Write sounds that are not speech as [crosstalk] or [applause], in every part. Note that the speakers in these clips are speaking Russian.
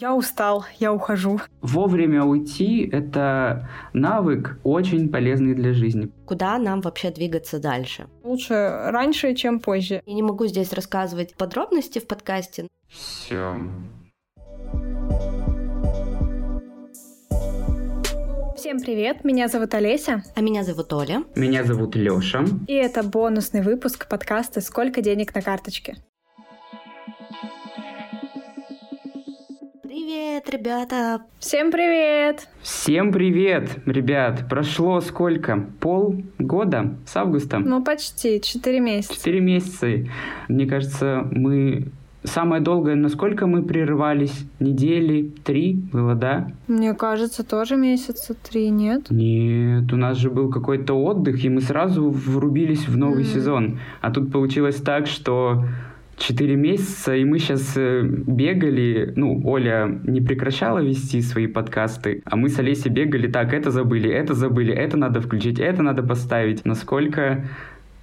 Я устал, я ухожу. Вовремя уйти — это навык очень полезный для жизни. Куда нам вообще двигаться дальше? Лучше раньше, чем позже. Я не могу здесь рассказывать подробности в подкасте. Все. Всем привет, меня зовут Олеся. А меня зовут Оля. Меня зовут Лёша. И это бонусный выпуск подкаста «Сколько денег на карточке?». Привет, ребята! Всем привет! Всем привет, ребят! Прошло сколько? Полгода с августа? Ну, почти, четыре месяца. Четыре месяца. Мне кажется, мы... Самое долгое, насколько мы прерывались? Недели? Три было, да? Мне кажется, тоже месяца три, нет? Нет, у нас же был какой-то отдых, и мы сразу врубились в новый mm. сезон. А тут получилось так, что 4 месяца, и мы сейчас э, бегали, ну, Оля не прекращала вести свои подкасты, а мы с Олесей бегали, так, это забыли, это забыли, это надо включить, это надо поставить. Насколько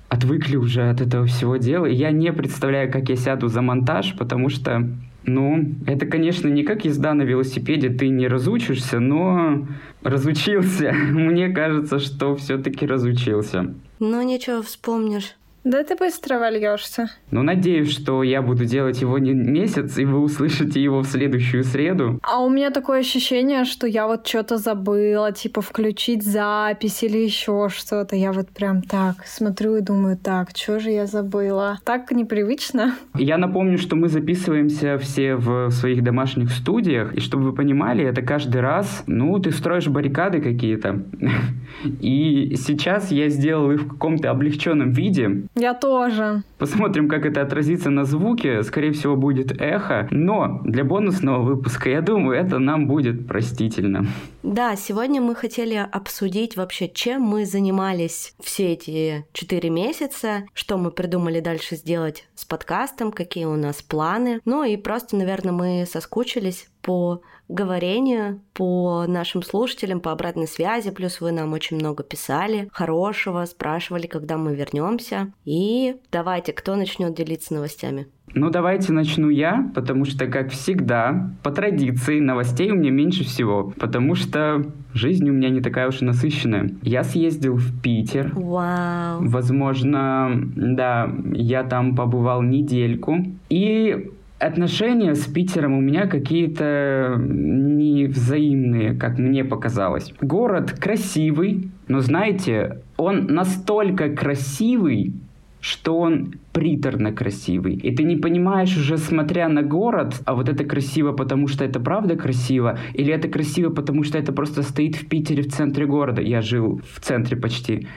отвыкли уже от этого всего дела. Я не представляю, как я сяду за монтаж, потому что, ну, это, конечно, не как езда на велосипеде, ты не разучишься, но разучился. [laughs] Мне кажется, что все-таки разучился. Ну, ничего, вспомнишь. Да ты быстро вольешься. Ну, надеюсь, что я буду делать его не месяц, и вы услышите его в следующую среду. А у меня такое ощущение, что я вот что-то забыла, типа включить запись или еще что-то. Я вот прям так смотрю и думаю, так, что же я забыла? Так непривычно. Я напомню, что мы записываемся все в своих домашних студиях, и чтобы вы понимали, это каждый раз, ну, ты строишь баррикады какие-то. [laughs] И сейчас я сделал их в каком-то облегченном виде. Я тоже. Посмотрим, как это отразится на звуке. Скорее всего, будет эхо. Но для бонусного выпуска, я думаю, это нам будет простительно. Да, сегодня мы хотели обсудить вообще, чем мы занимались все эти четыре месяца, что мы придумали дальше сделать с подкастом, какие у нас планы. Ну и просто, наверное, мы соскучились по говорению, по нашим слушателям, по обратной связи, плюс вы нам очень много писали хорошего, спрашивали, когда мы вернемся. И давайте, кто начнет делиться новостями? Ну, давайте начну я, потому что, как всегда, по традиции, новостей у меня меньше всего, потому что жизнь у меня не такая уж и насыщенная. Я съездил в Питер. Вау. Возможно, да, я там побывал недельку. И отношения с Питером у меня какие-то невзаимные, как мне показалось. Город красивый, но знаете, он настолько красивый, что он приторно красивый. И ты не понимаешь уже, смотря на город, а вот это красиво, потому что это правда красиво, или это красиво, потому что это просто стоит в Питере в центре города. Я жил в центре почти.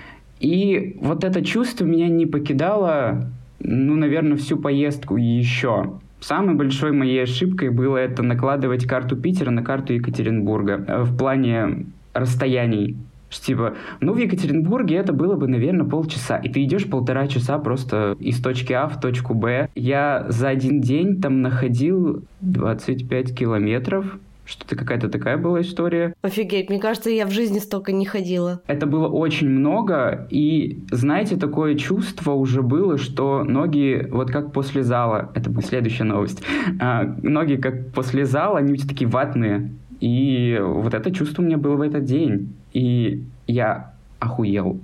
И вот это чувство меня не покидало, ну, наверное, всю поездку и еще. Самой большой моей ошибкой было это накладывать карту Питера на карту Екатеринбурга э, в плане расстояний. Типа, ну, в Екатеринбурге это было бы, наверное, полчаса. И ты идешь полтора часа просто из точки А в точку Б. Я за один день там находил 25 километров что-то какая-то такая была история. Офигеть, мне кажется, я в жизни столько не ходила. Это было очень много, и знаете, такое чувство уже было, что ноги вот как после зала, это будет следующая новость, а, ноги как после зала, они у тебя такие ватные. И вот это чувство у меня было в этот день. И я охуел.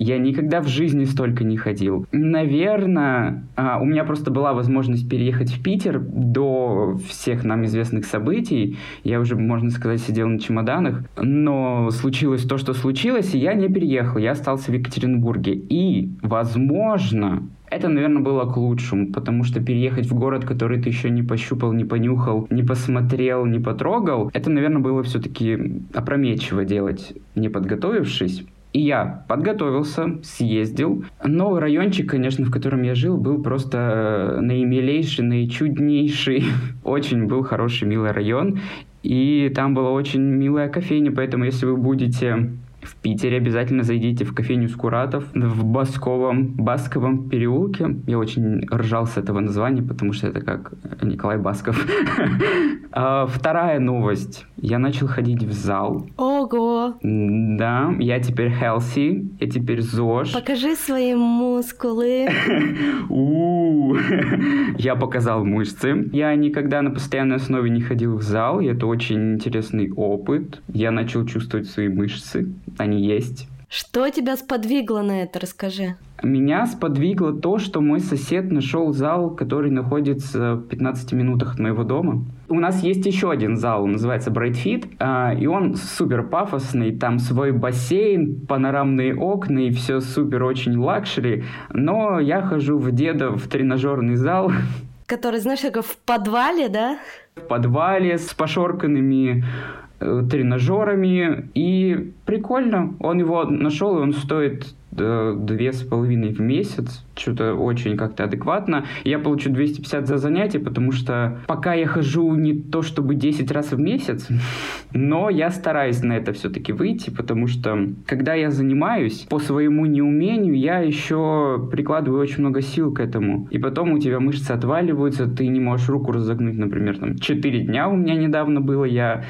Я никогда в жизни столько не ходил. Наверное, а, у меня просто была возможность переехать в Питер до всех нам известных событий. Я уже, можно сказать, сидел на чемоданах. Но случилось то, что случилось, и я не переехал. Я остался в Екатеринбурге. И, возможно, это, наверное, было к лучшему, потому что переехать в город, который ты еще не пощупал, не понюхал, не посмотрел, не потрогал, это, наверное, было все-таки опрометчиво делать, не подготовившись. И я подготовился, съездил. Новый райончик, конечно, в котором я жил, был просто э, наимилейший, наичуднейший. [laughs] Очень был хороший, милый район. И там была очень милая кофейня, поэтому если вы будете в Питере обязательно зайдите в кофейню Скуратов в Басковом, Басковом переулке. Я очень ржал с этого названия, потому что это как Николай Басков. [laughs] А, вторая новость Я начал ходить в зал. Ого! Да, я теперь healthy, я теперь ЗОЖ. Покажи свои мускулы. [laughs] [laughs] Я показал мышцы. Я никогда на постоянной основе не ходил в зал, и это очень интересный опыт. Я начал чувствовать свои мышцы, они есть. Что тебя сподвигло на это, расскажи. Меня сподвигло то, что мой сосед нашел зал, который находится в 15 минутах от моего дома. У нас есть еще один зал, он называется Bright Fit, а, и он супер пафосный, там свой бассейн, панорамные окна и все супер очень luxury, но я хожу в деда в тренажерный зал. Который, знаешь, как в подвале, да? В подвале с пошорканными тренажерами, и прикольно. Он его нашел, и он стоит две с половиной в месяц, что-то очень как-то адекватно. Я получу 250 за занятие, потому что пока я хожу не то чтобы 10 раз в месяц, [laughs] но я стараюсь на это все-таки выйти, потому что когда я занимаюсь по своему неумению, я еще прикладываю очень много сил к этому. И потом у тебя мышцы отваливаются, ты не можешь руку разогнуть, например, там 4 дня у меня недавно было, я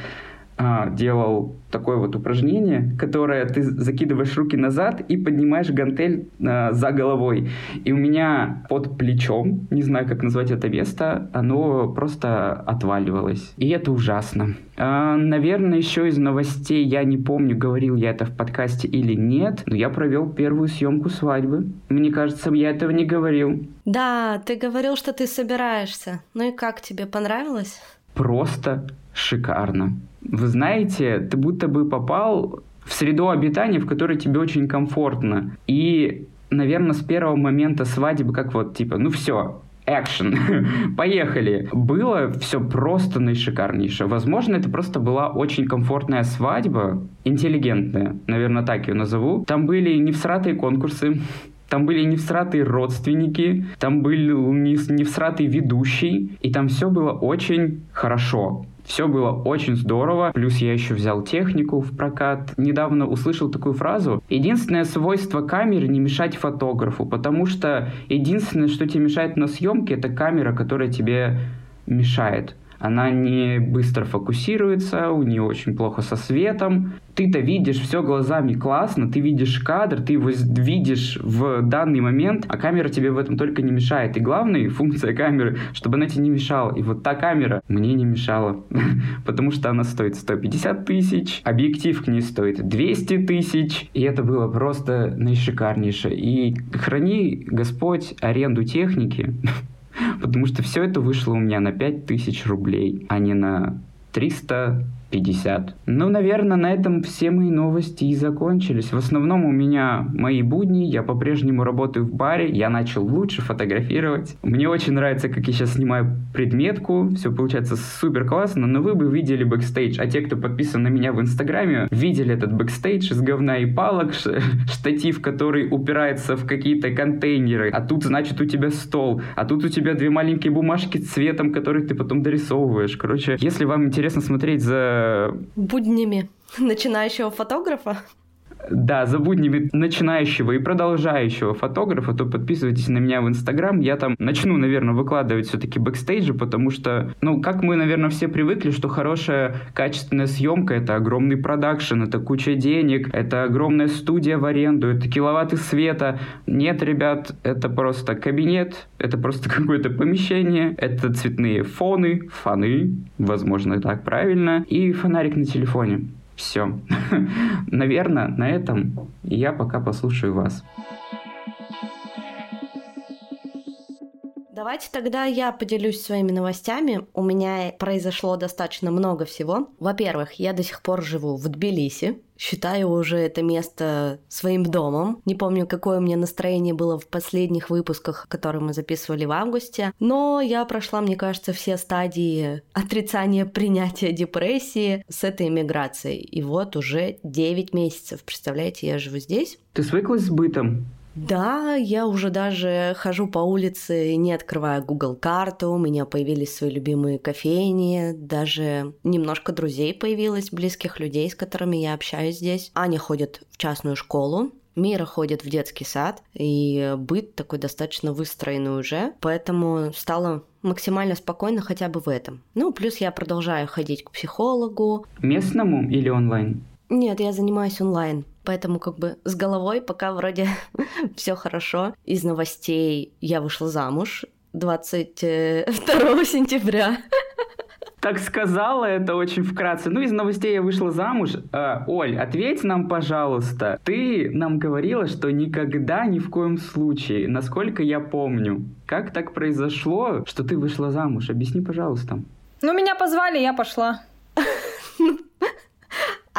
а, делал такое вот упражнение, которое ты закидываешь руки назад и поднимаешь гантель а, за головой. И у меня под плечом, не знаю, как назвать это место, оно просто отваливалось. И это ужасно. А, наверное, еще из новостей, я не помню, говорил я это в подкасте или нет, но я провел первую съемку свадьбы. Мне кажется, я этого не говорил. Да, ты говорил, что ты собираешься. Ну и как тебе понравилось? Просто шикарно. Вы знаете, ты будто бы попал в среду обитания, в которой тебе очень комфортно. И, наверное, с первого момента свадьбы, как вот, типа, ну все, экшен, [laughs] поехали. Было все просто наишикарнейшее. Возможно, это просто была очень комфортная свадьба, интеллигентная, наверное, так ее назову. Там были не всратые конкурсы, там были не всратые родственники, там был не, не всратый ведущий, и там все было очень хорошо. Все было очень здорово. Плюс я еще взял технику в прокат. Недавно услышал такую фразу. Единственное свойство камеры не мешать фотографу, потому что единственное, что тебе мешает на съемке, это камера, которая тебе мешает она не быстро фокусируется, у нее очень плохо со светом. Ты-то видишь все глазами классно, ты видишь кадр, ты его видишь в данный момент, а камера тебе в этом только не мешает. И главная функция камеры, чтобы она тебе не мешала. И вот та камера мне не мешала, [laughs] потому что она стоит 150 тысяч, объектив к ней стоит 200 тысяч, и это было просто наишикарнейшее. И храни Господь аренду техники, [laughs] Потому что все это вышло у меня на 5000 рублей, а не на 300 50. Ну, наверное, на этом все мои новости и закончились. В основном у меня мои будни, я по-прежнему работаю в баре, я начал лучше фотографировать. Мне очень нравится, как я сейчас снимаю предметку, все получается супер классно, но вы бы видели бэкстейдж, а те, кто подписан на меня в инстаграме, видели этот бэкстейдж из говна и палок, [laughs] штатив, который упирается в какие-то контейнеры, а тут, значит, у тебя стол, а тут у тебя две маленькие бумажки цветом, которые ты потом дорисовываешь. Короче, если вам интересно смотреть за Буднями [laughs] начинающего фотографа? Да, за буднями начинающего и продолжающего фотографа, то подписывайтесь на меня в Инстаграм. Я там начну, наверное, выкладывать все-таки бэкстейджи, потому что, ну, как мы, наверное, все привыкли, что хорошая качественная съемка — это огромный продакшн, это куча денег, это огромная студия в аренду, это киловатты света. Нет, ребят, это просто кабинет, это просто [laughs] какое-то помещение, это цветные фоны, фоны, возможно, так правильно, и фонарик на телефоне. Все. [laughs] Наверное, на этом я пока послушаю вас. Давайте тогда я поделюсь своими новостями. У меня произошло достаточно много всего. Во-первых, я до сих пор живу в Тбилиси. Считаю уже это место своим домом. Не помню, какое у меня настроение было в последних выпусках, которые мы записывали в августе. Но я прошла, мне кажется, все стадии отрицания принятия депрессии с этой иммиграцией. И вот уже 9 месяцев. Представляете, я живу здесь. Ты свыклась с бытом? Да, я уже даже хожу по улице, не открывая Google карту, у меня появились свои любимые кофейни, даже немножко друзей появилось, близких людей, с которыми я общаюсь здесь. Аня ходит в частную школу, Мира ходит в детский сад, и быт такой достаточно выстроенный уже, поэтому стало максимально спокойно хотя бы в этом. Ну, плюс я продолжаю ходить к психологу. Местному или онлайн? Нет, я занимаюсь онлайн. Поэтому как бы с головой пока вроде [laughs] все хорошо. Из новостей я вышла замуж 22 [laughs] сентября. Так сказала это очень вкратце. Ну, из новостей я вышла замуж. Э, Оль, ответь нам, пожалуйста. Ты нам говорила, что никогда ни в коем случае, насколько я помню. Как так произошло, что ты вышла замуж? Объясни, пожалуйста. Ну, меня позвали, я пошла. [laughs]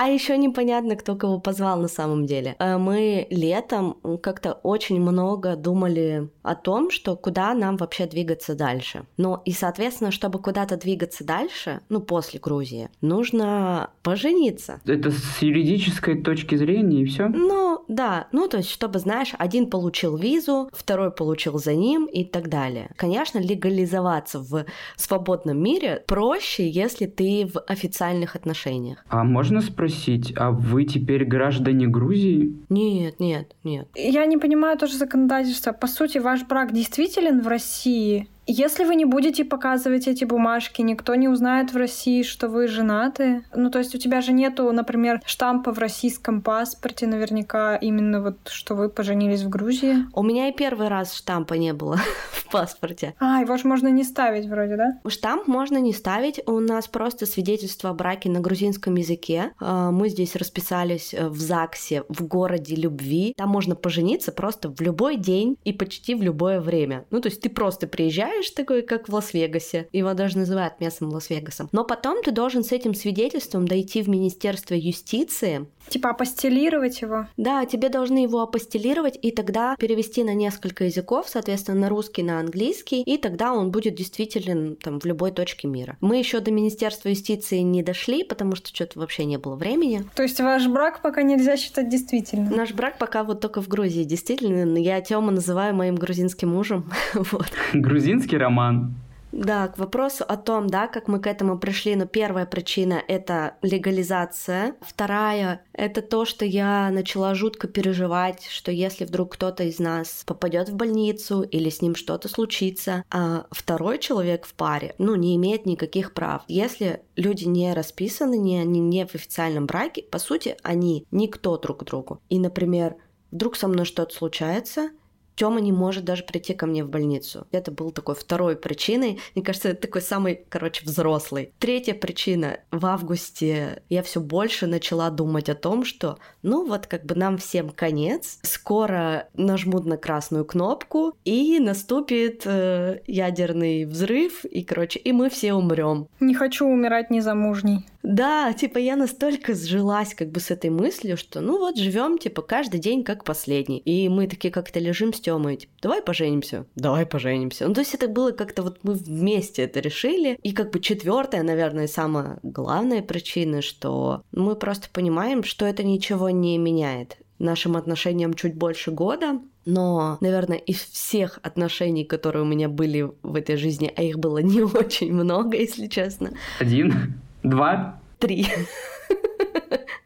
А еще непонятно, кто кого позвал на самом деле. Э, мы летом как-то очень много думали о том, что куда нам вообще двигаться дальше. Ну и, соответственно, чтобы куда-то двигаться дальше, ну после Грузии, нужно пожениться. Это с юридической точки зрения и все? Ну да, ну то есть, чтобы, знаешь, один получил визу, второй получил за ним и так далее. Конечно, легализоваться в свободном мире проще, если ты в официальных отношениях. А можно спросить, спросить, а вы теперь граждане Грузии? Нет, нет, нет. Я не понимаю тоже законодательство. По сути, ваш брак действителен в России? Если вы не будете показывать эти бумажки, никто не узнает в России, что вы женаты. Ну, то есть у тебя же нету, например, штампа в российском паспорте наверняка именно вот, что вы поженились в Грузии. У меня и первый раз штампа не было [laughs] в паспорте. А, его же можно не ставить вроде, да? Штамп можно не ставить. У нас просто свидетельство о браке на грузинском языке. А, мы здесь расписались э, в ЗАГСе в городе любви. Там можно пожениться просто в любой день и почти в любое время. Ну, то есть ты просто приезжаешь знаешь, такой, как в Лас-Вегасе. Его даже называют местным Лас-Вегасом. Но потом ты должен с этим свидетельством дойти в Министерство юстиции. Типа апостелировать его? Да, тебе должны его апостелировать и тогда перевести на несколько языков, соответственно, на русский, на английский, и тогда он будет действительно там в любой точке мира. Мы еще до Министерства юстиции не дошли, потому что что-то вообще не было времени. То есть ваш брак пока нельзя считать действительным? Наш брак пока вот только в Грузии действительно. Я Тёма называю моим грузинским мужем. [laughs] вот. Грузинский Русский роман. Да, к вопросу о том, да, как мы к этому пришли, но первая причина — это легализация. Вторая — это то, что я начала жутко переживать, что если вдруг кто-то из нас попадет в больницу или с ним что-то случится, а второй человек в паре, ну, не имеет никаких прав. Если люди не расписаны, не, они не в официальном браке, по сути, они никто друг другу. И, например, вдруг со мной что-то случается, Тёма не может даже прийти ко мне в больницу. Это был такой второй причиной. Мне кажется, это такой самый, короче, взрослый. Третья причина. В августе я все больше начала думать о том, что, ну вот, как бы нам всем конец. Скоро нажмут на красную кнопку, и наступит э, ядерный взрыв, и, короче, и мы все умрем. Не хочу умирать незамужней. Да, типа я настолько сжилась как бы с этой мыслью, что ну вот живем типа каждый день как последний. И мы такие как-то лежим с Тёмой, типа, давай поженимся, давай поженимся. Ну то есть это было как-то вот мы вместе это решили. И как бы четвертая, наверное, самая главная причина, что мы просто понимаем, что это ничего не меняет нашим отношениям чуть больше года, но, наверное, из всех отношений, которые у меня были в этой жизни, а их было не [laughs] очень много, если честно. Один? Два? Три. [laughs]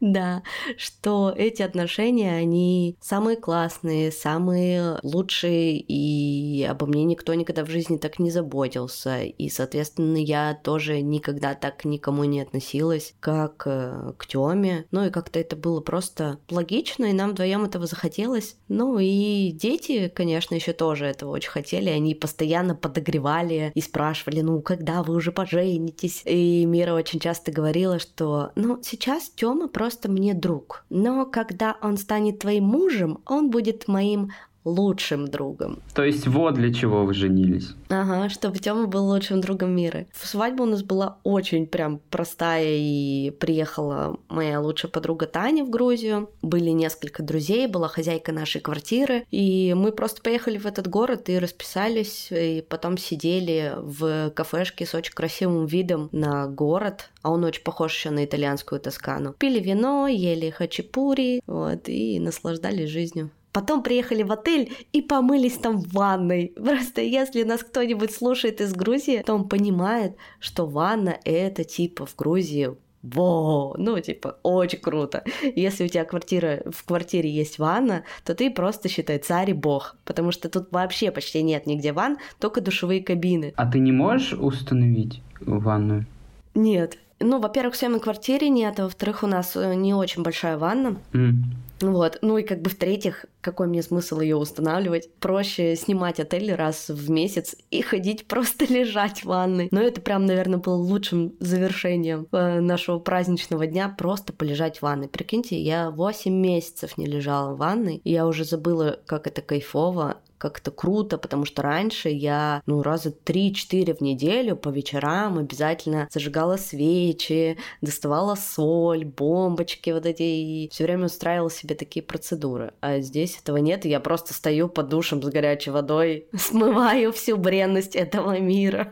Да, что эти отношения, они самые классные, самые лучшие, и обо мне никто никогда в жизни так не заботился. И, соответственно, я тоже никогда так никому не относилась, как э, к Тёме. Ну и как-то это было просто логично, и нам вдвоем этого захотелось. Ну и дети, конечно, еще тоже этого очень хотели. Они постоянно подогревали и спрашивали, ну, когда вы уже поженитесь? И Мира очень часто говорила, что, ну, сейчас Тёма просто просто мне друг. Но когда он станет твоим мужем, он будет моим лучшим другом. То есть вот для чего вы женились. Ага, чтобы Тёма был лучшим другом мира. Свадьба у нас была очень прям простая, и приехала моя лучшая подруга Таня в Грузию. Были несколько друзей, была хозяйка нашей квартиры, и мы просто поехали в этот город и расписались, и потом сидели в кафешке с очень красивым видом на город, а он очень похож еще на итальянскую Тоскану. Пили вино, ели хачапури, вот, и наслаждались жизнью. Потом приехали в отель и помылись там в ванной. [laughs] Просто если нас кто-нибудь слушает из Грузии, то он понимает, что ванна это типа в Грузии во, ну, типа, очень круто. Если у тебя квартира, в квартире есть ванна, то ты просто, считай, царь и бог, потому что тут вообще почти нет нигде ванн, только душевые кабины. А ты не можешь установить ванную? Нет. Ну, во-первых, в съемной квартире нет, а во-вторых, у нас э, не очень большая ванна. Mm. Вот. Ну и как бы в-третьих, какой мне смысл ее устанавливать? Проще снимать отель раз в месяц и ходить [laughs] просто лежать в ванной. Но это прям, наверное, было лучшим завершением э, нашего праздничного дня, просто полежать в ванной. Прикиньте, я 8 месяцев не лежала в ванной, и я уже забыла, как это кайфово как это круто, потому что раньше я, ну, раза 3-4 в неделю по вечерам обязательно зажигала свечи, доставала соль, бомбочки вот эти, и все время устраивала себе такие процедуры. А здесь этого нет, и я просто стою под душем с горячей водой, [laughs] смываю всю бренность этого мира.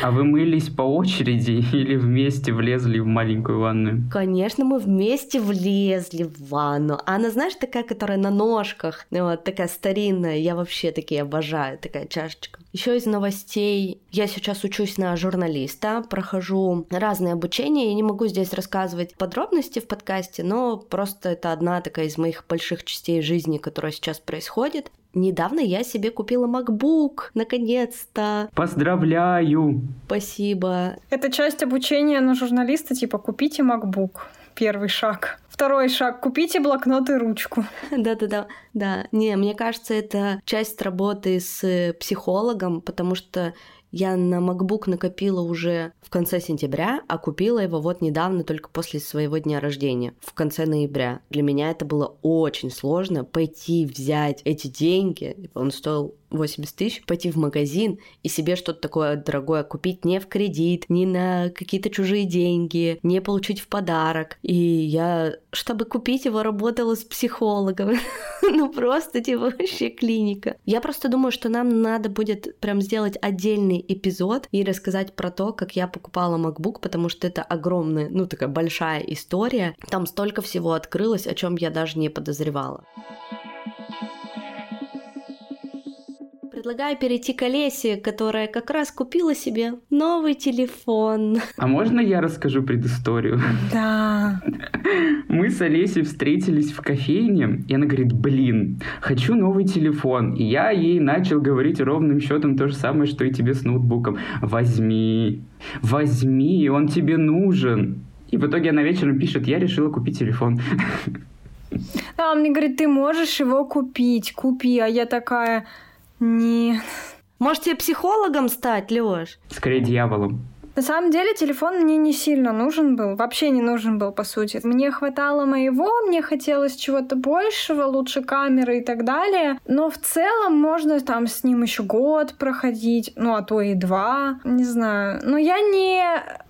А вы мылись по очереди или вместе влезли в маленькую ванную? Конечно, мы вместе влезли в ванну. Она, знаешь, такая, которая на ножках, вот такая старинная. Я вообще вообще такие обожаю, такая чашечка. Еще из новостей, я сейчас учусь на журналиста, прохожу разные обучения, я не могу здесь рассказывать подробности в подкасте, но просто это одна такая из моих больших частей жизни, которая сейчас происходит. Недавно я себе купила MacBook, наконец-то. Поздравляю! Спасибо. Это часть обучения на журналиста, типа купите MacBook. Первый шаг. Второй шаг. Купите блокнот и ручку. Да-да-да. Да. Не, мне кажется, это часть работы с психологом, потому что я на MacBook накопила уже в конце сентября, а купила его вот недавно, только после своего дня рождения, в конце ноября. Для меня это было очень сложно пойти взять эти деньги. Он стоил 80 тысяч, пойти в магазин и себе что-то такое дорогое купить не в кредит, не на какие-то чужие деньги, не получить в подарок. И я, чтобы купить его, работала с психологом. [laughs] ну просто типа вообще клиника. Я просто думаю, что нам надо будет прям сделать отдельный эпизод и рассказать про то, как я покупала MacBook, потому что это огромная, ну такая большая история. Там столько всего открылось, о чем я даже не подозревала. Предлагаю перейти к Олесе, которая как раз купила себе новый телефон. А можно я расскажу предысторию? Да. Мы с Олесей встретились в кофейне, и она говорит, блин, хочу новый телефон. И я ей начал говорить ровным счетом то же самое, что и тебе с ноутбуком. Возьми, возьми, он тебе нужен. И в итоге она вечером пишет, я решила купить телефон. А он мне говорит, ты можешь его купить, купи. А я такая, нет. Может, тебе психологом стать, Лёш? Скорее дьяволом. На самом деле телефон мне не сильно нужен был, вообще не нужен был, по сути. Мне хватало моего, мне хотелось чего-то большего, лучше камеры и так далее. Но в целом можно там с ним еще год проходить, ну а то и два, не знаю. Но я не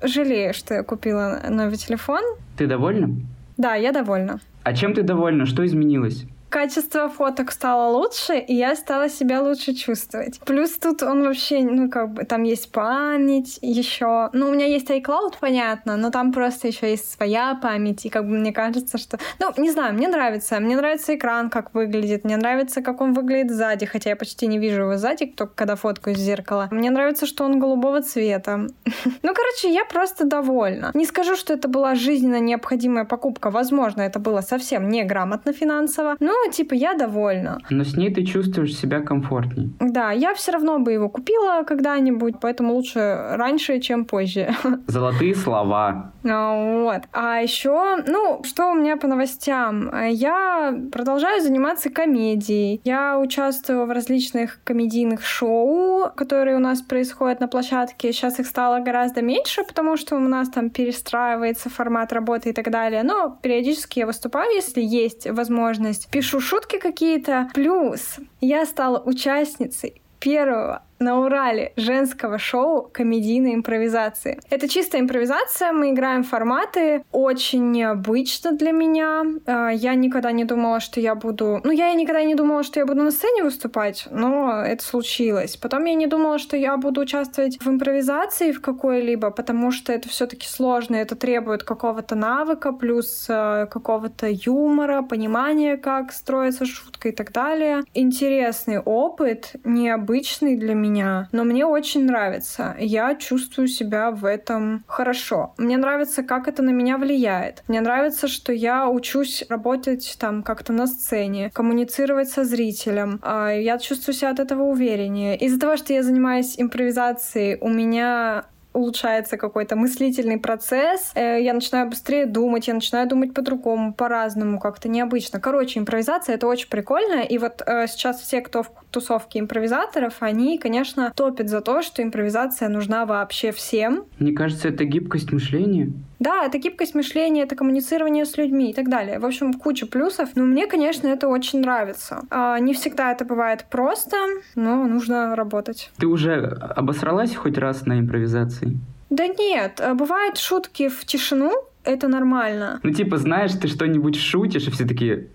жалею, что я купила новый телефон. Ты довольна? Да, я довольна. А чем ты довольна? Что изменилось? Качество фоток стало лучше, и я стала себя лучше чувствовать. Плюс тут он вообще, ну, как бы, там есть память еще. Ну, у меня есть iCloud, понятно, но там просто еще есть своя память, и как бы мне кажется, что... Ну, не знаю, мне нравится. Мне нравится экран, как выглядит. Мне нравится, как он выглядит сзади, хотя я почти не вижу его сзади, только когда фоткаю из зеркала. Мне нравится, что он голубого цвета. [laughs] Ну, короче, я просто довольна. Не скажу, что это была жизненно необходимая покупка. Возможно, это было совсем неграмотно финансово. Но ну, типа, я довольна. Но с ней ты чувствуешь себя комфортней. Да, я все равно бы его купила когда-нибудь, поэтому лучше раньше, чем позже. [laughs] Золотые слова. А, вот. А еще, ну, что у меня по новостям? Я продолжаю заниматься комедией. Я участвую в различных комедийных шоу, которые у нас происходят на площадке. Сейчас их стало гораздо меньше, потому что у нас там перестраивается формат работы и так далее. Но периодически я выступаю, если есть возможность. Пишу шутки какие-то. Плюс я стала участницей первого на Урале женского шоу комедийной импровизации. Это чистая импровизация, мы играем форматы, очень необычно для меня. А, я никогда не думала, что я буду... Ну, я и никогда не думала, что я буду на сцене выступать, но это случилось. Потом я не думала, что я буду участвовать в импровизации в какой-либо, потому что это все таки сложно, это требует какого-то навыка, плюс э, какого-то юмора, понимания, как строится шутка и так далее. Интересный опыт, необычный для меня меня, но мне очень нравится. Я чувствую себя в этом хорошо. Мне нравится, как это на меня влияет. Мне нравится, что я учусь работать там как-то на сцене, коммуницировать со зрителем. А, я чувствую себя от этого увереннее. Из-за того, что я занимаюсь импровизацией, у меня улучшается какой-то мыслительный процесс, э, я начинаю быстрее думать, я начинаю думать по-другому, по-разному, как-то необычно. Короче, импровизация — это очень прикольно, и вот э, сейчас все, кто в тусовке импровизаторов, они, конечно, топят за то, что импровизация нужна вообще всем. Мне кажется, это гибкость мышления. Да, это гибкость мышления, это коммуницирование с людьми и так далее. В общем, куча плюсов. Но мне, конечно, это очень нравится. А, не всегда это бывает просто, но нужно работать. Ты уже обосралась хоть раз на импровизации? Да нет, а, бывают шутки в тишину, это нормально. Ну, типа, знаешь, ты что-нибудь шутишь, и все такие,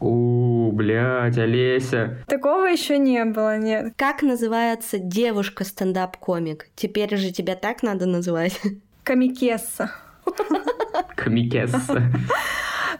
у, блядь, Олеся. Такого еще не было, нет. Как называется девушка стендап-комик? Теперь же тебя так надо называть. Комикесса. Комикесса.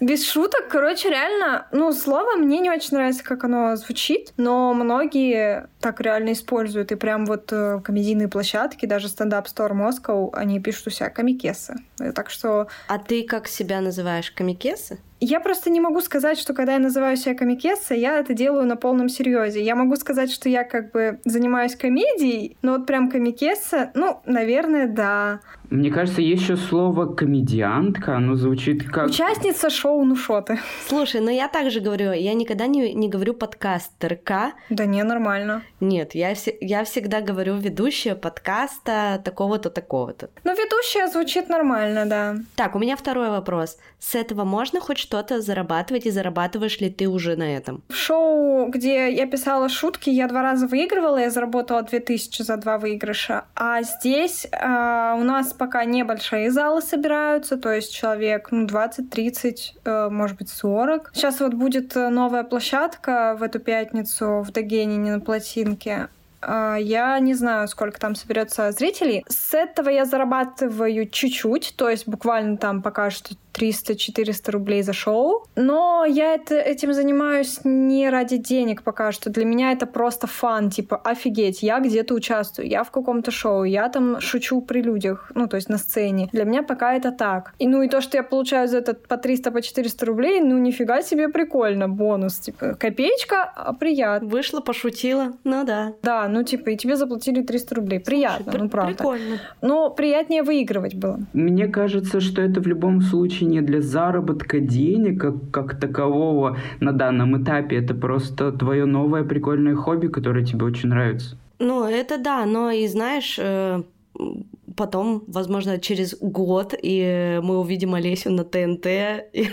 Без шуток, короче, реально, ну, слово мне не очень нравится, как оно звучит, но многие так реально используют. И прям вот э, комедийные площадки, даже стендап Store Moscow, они пишут у себя комикесы. Так что... А ты как себя называешь? Комикесы? Я просто не могу сказать, что когда я называю себя комикесса, я это делаю на полном серьезе. Я могу сказать, что я как бы занимаюсь комедией, но вот прям комикесса, ну, наверное, да. Мне кажется, есть еще слово комедиантка, оно звучит как... Участница шоу «Ну шо ты?». Слушай, ну я также говорю, я никогда не, не говорю подкастерка. Да не, нормально. Нет, я, я всегда говорю ведущая подкаста такого-то, такого-то. Ну, ведущая звучит нормально, да. Так, у меня второй вопрос. С этого можно хоть что-то зарабатывать, и зарабатываешь ли ты уже на этом? В шоу, где я писала шутки, я два раза выигрывала, я заработала 2000 за два выигрыша. А здесь э, у нас пока небольшие залы собираются, то есть человек ну, 20-30, э, может быть, 40. Сейчас вот будет новая площадка в эту пятницу в Догенине на плотинке. А, я не знаю, сколько там соберется зрителей. С этого я зарабатываю чуть-чуть, то есть буквально там пока что 300-400 рублей за шоу. Но я это, этим занимаюсь не ради денег пока что. Для меня это просто фан, типа, офигеть, я где-то участвую, я в каком-то шоу, я там шучу при людях, ну, то есть на сцене. Для меня пока это так. И ну и то, что я получаю за это по 300, по 400 рублей, ну нифига себе прикольно, бонус. Типа, копеечка, а приятно. Вышла, пошутила, ну да. Да, ну типа, и тебе заплатили 300 рублей. Приятно, Слушай, ну правда. Прикольно. Но приятнее выигрывать было. Мне кажется, что это в любом случае не для заработка денег как, как такового на данном этапе. Это просто твое новое прикольное хобби, которое тебе очень нравится. Ну, это да, но и знаешь, э, потом, возможно, через год, и мы увидим Олесю на ТНТ, и,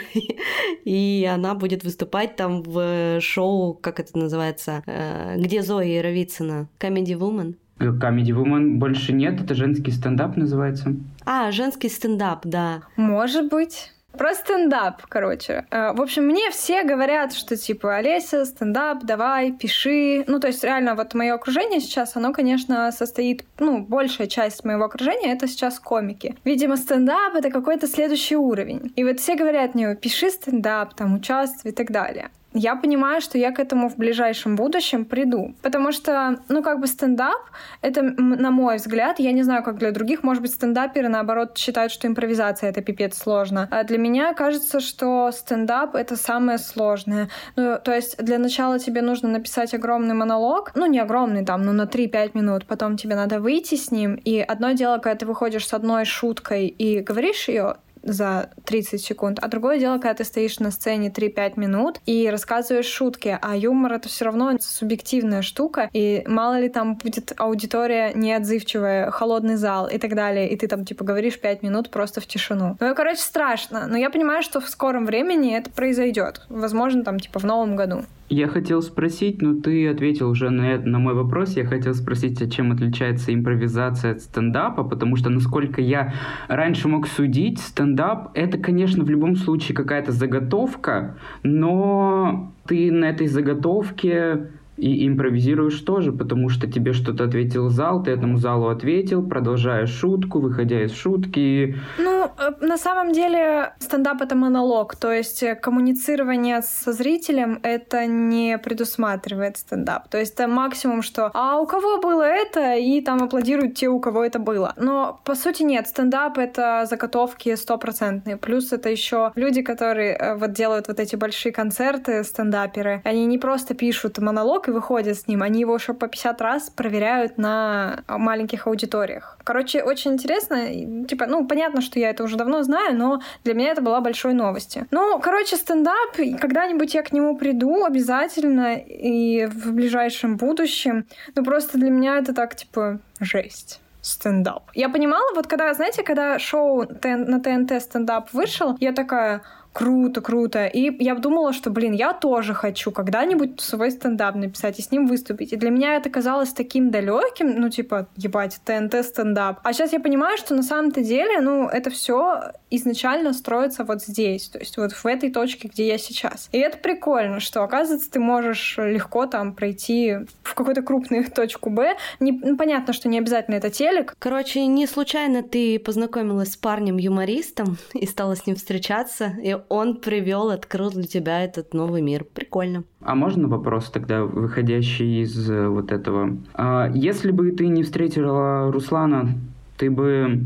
и она будет выступать там в шоу, как это называется, э, где Зоя Равицына, Comedy Woman. Comedy Woman больше нет, это женский стендап называется. А, женский стендап, да. Может быть. Про стендап, короче. Э, в общем, мне все говорят, что типа, Олеся, стендап, давай, пиши. Ну, то есть, реально, вот мое окружение сейчас, оно, конечно, состоит, ну, большая часть моего окружения это сейчас комики. Видимо, стендап — это какой-то следующий уровень. И вот все говорят мне, пиши стендап, там, участвуй и так далее я понимаю, что я к этому в ближайшем будущем приду. Потому что, ну, как бы стендап, это, на мой взгляд, я не знаю, как для других, может быть, стендаперы, наоборот, считают, что импровизация — это пипец сложно. А для меня кажется, что стендап — это самое сложное. Ну, то есть для начала тебе нужно написать огромный монолог, ну, не огромный там, но на 3-5 минут, потом тебе надо выйти с ним, и одно дело, когда ты выходишь с одной шуткой и говоришь ее, за 30 секунд. А другое дело, когда ты стоишь на сцене 3-5 минут и рассказываешь шутки, а юмор — это все равно субъективная штука, и мало ли там будет аудитория неотзывчивая, холодный зал и так далее, и ты там типа говоришь 5 минут просто в тишину. Ну, короче, страшно, но я понимаю, что в скором времени это произойдет. Возможно, там типа в новом году. Я хотел спросить, но ты ответил уже на, на мой вопрос. Я хотел спросить, а чем отличается импровизация от стендапа, потому что, насколько я раньше мог судить, стендап — это, конечно, в любом случае какая-то заготовка, но ты на этой заготовке И импровизируешь тоже, потому что тебе что-то ответил зал, ты этому залу ответил, продолжаешь шутку, выходя из шутки. Ну, э, на самом деле стендап — это монолог, то есть э, коммуницирование со зрителем — это не предусматривает стендап. То есть это максимум, что «а у кого было это?» и там аплодируют те, у кого это было. Но по сути нет, стендап — это заготовки стопроцентные. Плюс это еще люди, которые э, вот делают вот эти большие концерты, стендаперы, они не просто пишут монолог, и выходят с ним, они его еще по 50 раз проверяют на маленьких аудиториях. Короче, очень интересно. Типа, ну, понятно, что я это уже давно знаю, но для меня это была большой новостью. Ну, короче, стендап, когда-нибудь я к нему приду обязательно и в ближайшем будущем. Ну, просто для меня это так, типа, жесть стендап. Я понимала, вот когда, знаете, когда шоу на ТНТ стендап вышел, я такая, круто, круто. И я думала, что, блин, я тоже хочу когда-нибудь свой стендап написать и с ним выступить. И для меня это казалось таким далеким, ну, типа, ебать, ТНТ стендап. А сейчас я понимаю, что на самом-то деле, ну, это все изначально строится вот здесь, то есть вот в этой точке, где я сейчас. И это прикольно, что, оказывается, ты можешь легко там пройти в какую-то крупную [laughs] точку Б. Не, ну, понятно, что не обязательно это телек. Короче, не случайно ты познакомилась с парнем-юмористом и стала с ним встречаться, и он привел, открыл для тебя этот новый мир. Прикольно. А можно вопрос тогда, выходящий из э, вот этого? А, если бы ты не встретила Руслана, ты бы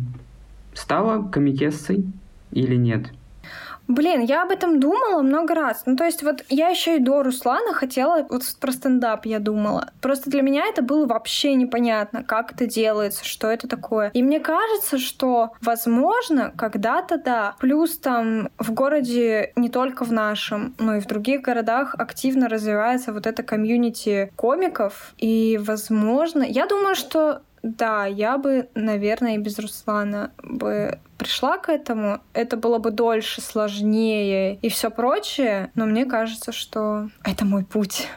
стала комикессой или нет? Блин, я об этом думала много раз. Ну, то есть вот я еще и до Руслана хотела, вот про стендап я думала. Просто для меня это было вообще непонятно, как это делается, что это такое. И мне кажется, что, возможно, когда-то да. Плюс там в городе, не только в нашем, но и в других городах активно развивается вот это комьюнити комиков. И, возможно, я думаю, что да, я бы, наверное, и без Руслана бы пришла к этому. Это было бы дольше, сложнее и все прочее, но мне кажется, что это мой путь.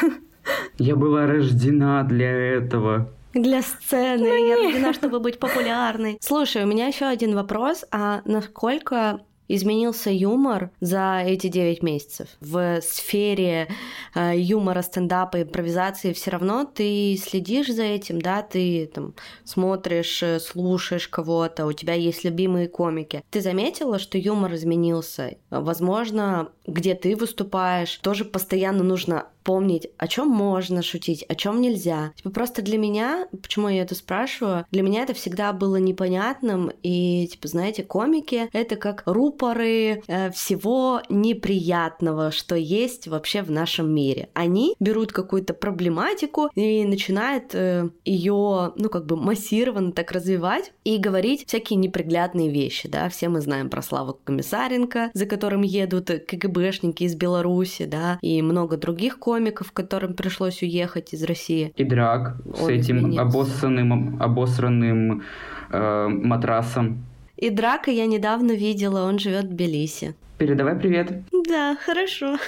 [laughs] Я была рождена для этого. Для сцены. Ну, я рождена, чтобы быть популярной. Слушай, у меня еще один вопрос. А насколько изменился юмор за эти 9 месяцев. В сфере э, юмора, стендапа, импровизации все равно ты следишь за этим, да, ты там смотришь, э, слушаешь кого-то, у тебя есть любимые комики. Ты заметила, что юмор изменился? Возможно, где ты выступаешь, тоже постоянно нужно помнить, о чем можно шутить, о чем нельзя. Типа просто для меня, почему я это спрашиваю, для меня это всегда было непонятным, и, типа, знаете, комики — это как рупоры э, всего неприятного, что есть вообще в нашем мире. Они берут какую-то проблематику и начинают э, ее, ну, как бы массированно так развивать и говорить всякие неприглядные вещи, да, все мы знаем про Славу Комиссаренко, за которым едут КГБшники из Беларуси, да, и много других комиков, комиков, которым пришлось уехать из России. И драк с этим изменился. обоссанным, обосранным э, матрасом. И Драка я недавно видела, он живет в Тбилиси. Передавай привет. Да, хорошо. [laughs]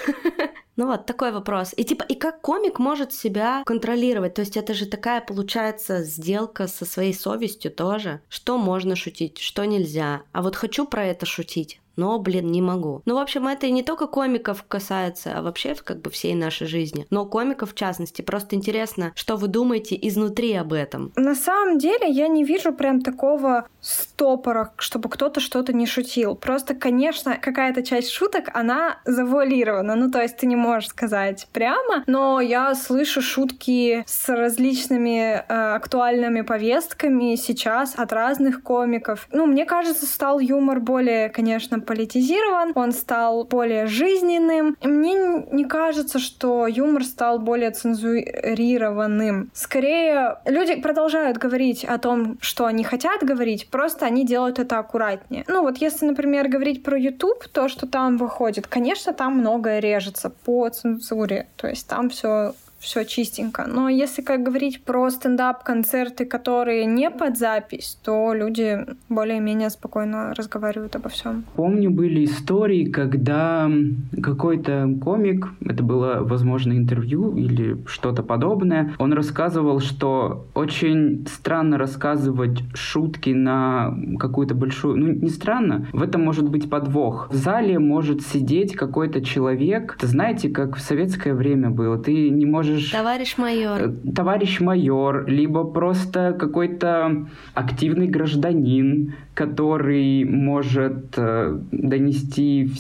Ну вот, такой вопрос. И типа, и как комик может себя контролировать? То есть это же такая, получается, сделка со своей совестью тоже. Что можно шутить, что нельзя. А вот хочу про это шутить но, блин, не могу. Ну, в общем, это не только комиков касается, а вообще как бы всей нашей жизни. Но комиков в частности. Просто интересно, что вы думаете изнутри об этом? На самом деле я не вижу прям такого стопора, чтобы кто-то что-то не шутил. Просто, конечно, какая-то часть шуток, она завуалирована. Ну, то есть ты не можешь сказать прямо, но я слышу шутки с различными э, актуальными повестками сейчас от разных комиков. Ну, мне кажется, стал юмор более, конечно, политизирован, он стал более жизненным. И мне не кажется, что юмор стал более цензурированным. Скорее, люди продолжают говорить о том, что они хотят говорить, просто они делают это аккуратнее. Ну вот если, например, говорить про YouTube, то, что там выходит, конечно, там многое режется по цензуре. То есть там все все чистенько. Но если как говорить про стендап-концерты, которые не под запись, то люди более-менее спокойно разговаривают обо всем. Помню, были истории, когда какой-то комик, это было, возможно, интервью или что-то подобное, он рассказывал, что очень странно рассказывать шутки на какую-то большую... Ну, не странно, в этом может быть подвох. В зале может сидеть какой-то человек, это знаете, как в советское время было, ты не можешь можешь... Товарищ майор. Э, товарищ майор, либо просто какой-то активный гражданин, который может э, донести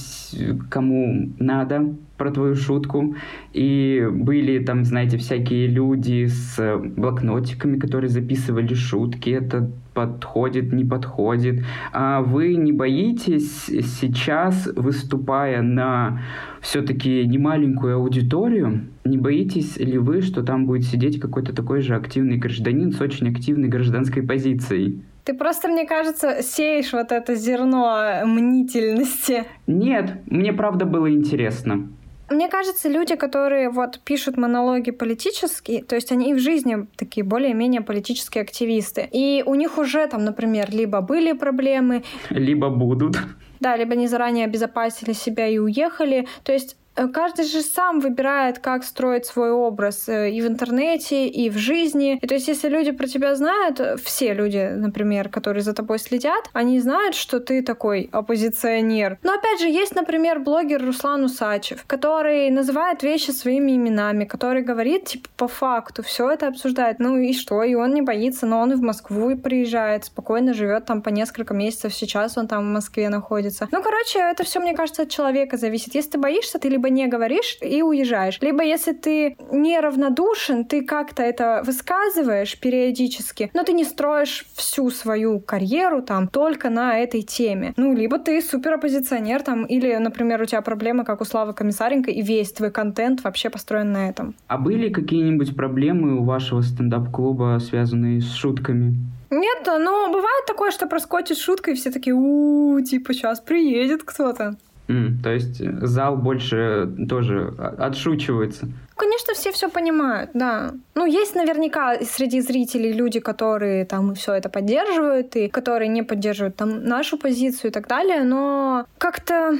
кому надо про твою шутку. И были там, знаете, всякие люди с блокнотиками, которые записывали шутки. Это подходит, не подходит. А вы не боитесь сейчас, выступая на все-таки немаленькую аудиторию, не боитесь ли вы, что там будет сидеть какой-то такой же активный гражданин с очень активной гражданской позицией? Ты просто, мне кажется, сеешь вот это зерно мнительности. Нет, мне правда было интересно. Мне кажется, люди, которые вот пишут монологи политические, то есть они и в жизни такие более-менее политические активисты. И у них уже там, например, либо были проблемы, либо будут. Да, либо они заранее обезопасили себя и уехали. То есть каждый же сам выбирает, как строить свой образ э, и в интернете, и в жизни. И то есть, если люди про тебя знают, э, все люди, например, которые за тобой следят, они знают, что ты такой оппозиционер. Но опять же, есть, например, блогер Руслан Усачев, который называет вещи своими именами, который говорит, типа, по факту, все это обсуждает. Ну и что? И он не боится, но он и в Москву и приезжает, спокойно живет там по несколько месяцев. Сейчас он там в Москве находится. Ну, короче, это все, мне кажется, от человека зависит. Если ты боишься, ты либо либо не говоришь и уезжаешь, либо если ты неравнодушен, ты как-то это высказываешь периодически, но ты не строишь всю свою карьеру там только на этой теме. Ну, либо ты супер оппозиционер там, или, например, у тебя проблемы, как у Славы Комиссаренко, и весь твой контент вообще построен на этом. А были какие-нибудь проблемы у вашего стендап-клуба, связанные с шутками? Нет, но бывает такое, что проскочит шутка, и все такие, у, типа, сейчас приедет кто-то. Mm, то есть зал больше тоже отшучивается. Конечно, все все понимают, да. Ну, есть наверняка среди зрителей люди, которые там все это поддерживают, и которые не поддерживают там нашу позицию и так далее, но как-то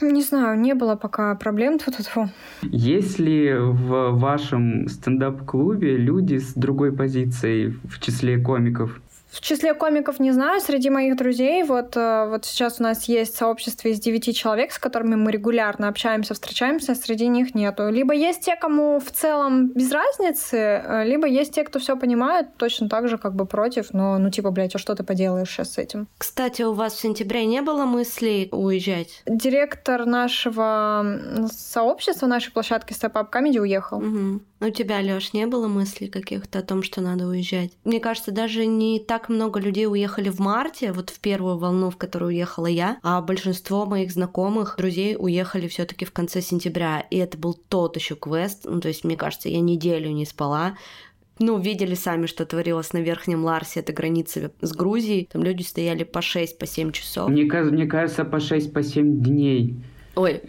не знаю, не было пока проблем. Тьфу -тьфу -тьфу. Есть ли в вашем стендап-клубе люди с другой позицией в числе комиков? В числе комиков не знаю, среди моих друзей вот, э, вот сейчас у нас есть сообщество из девяти человек, с которыми мы регулярно общаемся, встречаемся, среди них нету. Либо есть те, кому в целом без разницы, э, либо есть те, кто все понимает, точно так же как бы против, но ну типа, блядь, а что ты поделаешь сейчас с этим? Кстати, у вас в сентябре не было мыслей уезжать? Директор нашего сообщества, нашей площадки Step Up Comedy уехал. Угу. У тебя, Лёш, не было мыслей каких-то о том, что надо уезжать? Мне кажется, даже не так много людей уехали в марте, вот в первую волну, в которую уехала я, а большинство моих знакомых, друзей уехали все таки в конце сентября. И это был тот еще квест. Ну, то есть, мне кажется, я неделю не спала, ну, видели сами, что творилось на Верхнем Ларсе, это граница с Грузией. Там люди стояли по 6, по 7 часов. Мне, мне кажется, по 6, по 7 дней. Ой,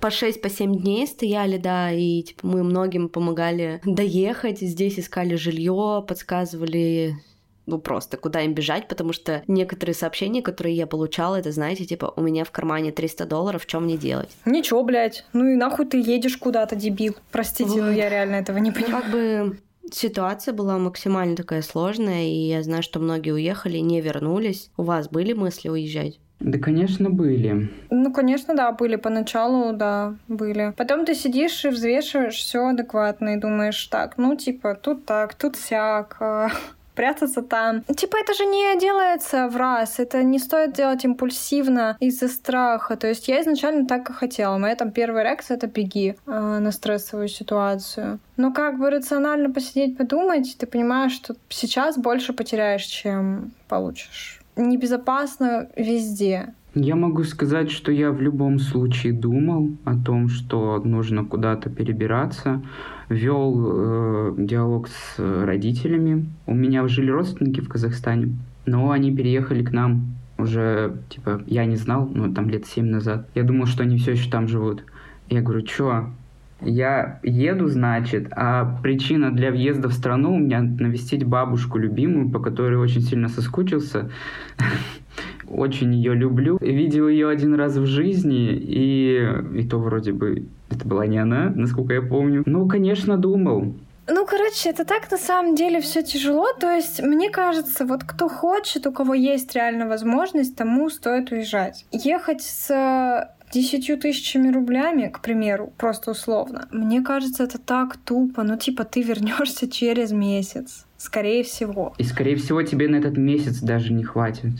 по 6 по 7 дней стояли, да, и типа мы многим помогали доехать, здесь искали жилье, подсказывали ну просто куда им бежать, потому что некоторые сообщения, которые я получала, это, знаете, типа, у меня в кармане 300 долларов, что мне делать? Ничего, блядь, ну и нахуй ты едешь куда-то, дебил. Простите, вот. но я реально этого не понимаю. Ну, как бы ситуация была максимально такая сложная, и я знаю, что многие уехали, не вернулись. У вас были мысли уезжать? Да, конечно, были. Ну, конечно, да, были. Поначалу, да, были. Потом ты сидишь и взвешиваешь все адекватно и думаешь, так, ну, типа, тут так, тут сяк, а, [laughs] прятаться там. Типа, это же не делается в раз, это не стоит делать импульсивно из-за страха. То есть я изначально так и хотела. Моя там первая реакция — это беги э, на стрессовую ситуацию. Но как бы рационально посидеть, подумать, ты понимаешь, что сейчас больше потеряешь, чем получишь небезопасно везде. Я могу сказать, что я в любом случае думал о том, что нужно куда-то перебираться, вел э, диалог с родителями. У меня жили родственники в Казахстане, но они переехали к нам уже, типа, я не знал, ну, там лет семь назад. Я думал, что они все еще там живут. Я говорю, что, я еду, значит, а причина для въезда в страну у меня навестить бабушку любимую, по которой очень сильно соскучился. [laughs] Очень ее люблю. Видел ее один раз в жизни, и, и то вроде бы это была не она, насколько я помню. Ну, конечно, думал. Ну, короче, это так на самом деле все тяжело. То есть, мне кажется, вот кто хочет, у кого есть реально возможность, тому стоит уезжать. Ехать с десятью тысячами рублями, к примеру, просто условно, мне кажется, это так тупо. Ну, типа, ты вернешься через месяц. Скорее всего. И, скорее всего, тебе на этот месяц даже не хватит.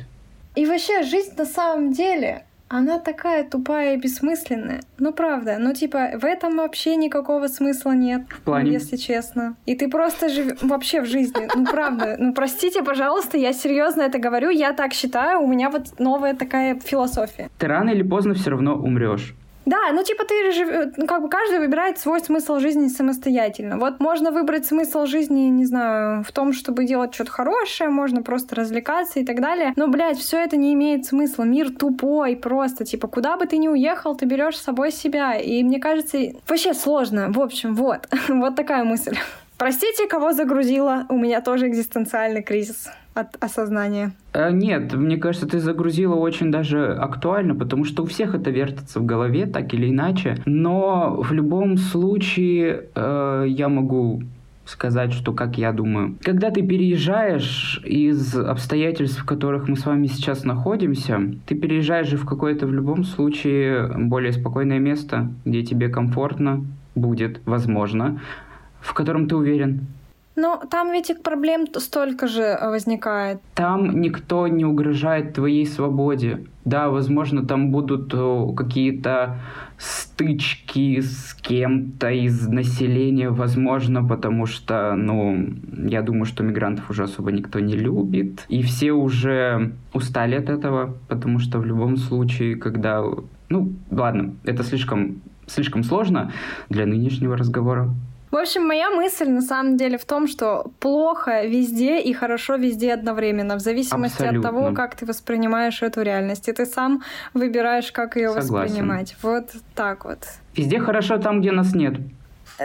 И вообще, жизнь на самом деле она такая тупая и бессмысленная. Ну, правда. Ну, типа, в этом вообще никакого смысла нет. В плане? Если честно. И ты просто живешь вообще в жизни. Ну, правда. Ну, простите, пожалуйста, я серьезно это говорю. Я так считаю. У меня вот новая такая философия. Ты рано или поздно все равно умрешь. Да, ну типа ты жив... ну, как бы каждый выбирает свой смысл жизни самостоятельно. Вот можно выбрать смысл жизни, не знаю, в том, чтобы делать что-то хорошее, можно просто развлекаться и так далее. Но, блядь, все это не имеет смысла. Мир тупой просто. Типа, куда бы ты ни уехал, ты берешь с собой себя. И мне кажется, вообще сложно. В общем, вот. [laughs] вот такая мысль. Простите, кого загрузила. У меня тоже экзистенциальный кризис от осознания. Э, нет, мне кажется, ты загрузила очень даже актуально, потому что у всех это вертится в голове, так или иначе. Но в любом случае э, я могу сказать, что как я думаю. Когда ты переезжаешь из обстоятельств, в которых мы с вами сейчас находимся, ты переезжаешь же в какое-то в любом случае более спокойное место, где тебе комфортно будет, возможно, в котором ты уверен. Но там ведь и проблем столько же э, возникает. Там никто не угрожает твоей свободе. Да, возможно, там будут э, какие-то стычки с кем-то из населения, возможно, потому что, ну, я думаю, что мигрантов уже особо никто не любит. И все уже устали от этого, потому что в любом случае, когда... Ну, ладно, это слишком, слишком сложно для нынешнего разговора. В общем, моя мысль на самом деле в том, что плохо везде и хорошо везде одновременно, в зависимости Абсолютно. от того, как ты воспринимаешь эту реальность. И ты сам выбираешь, как ее воспринимать. Вот так вот. Везде хорошо там, где нас нет.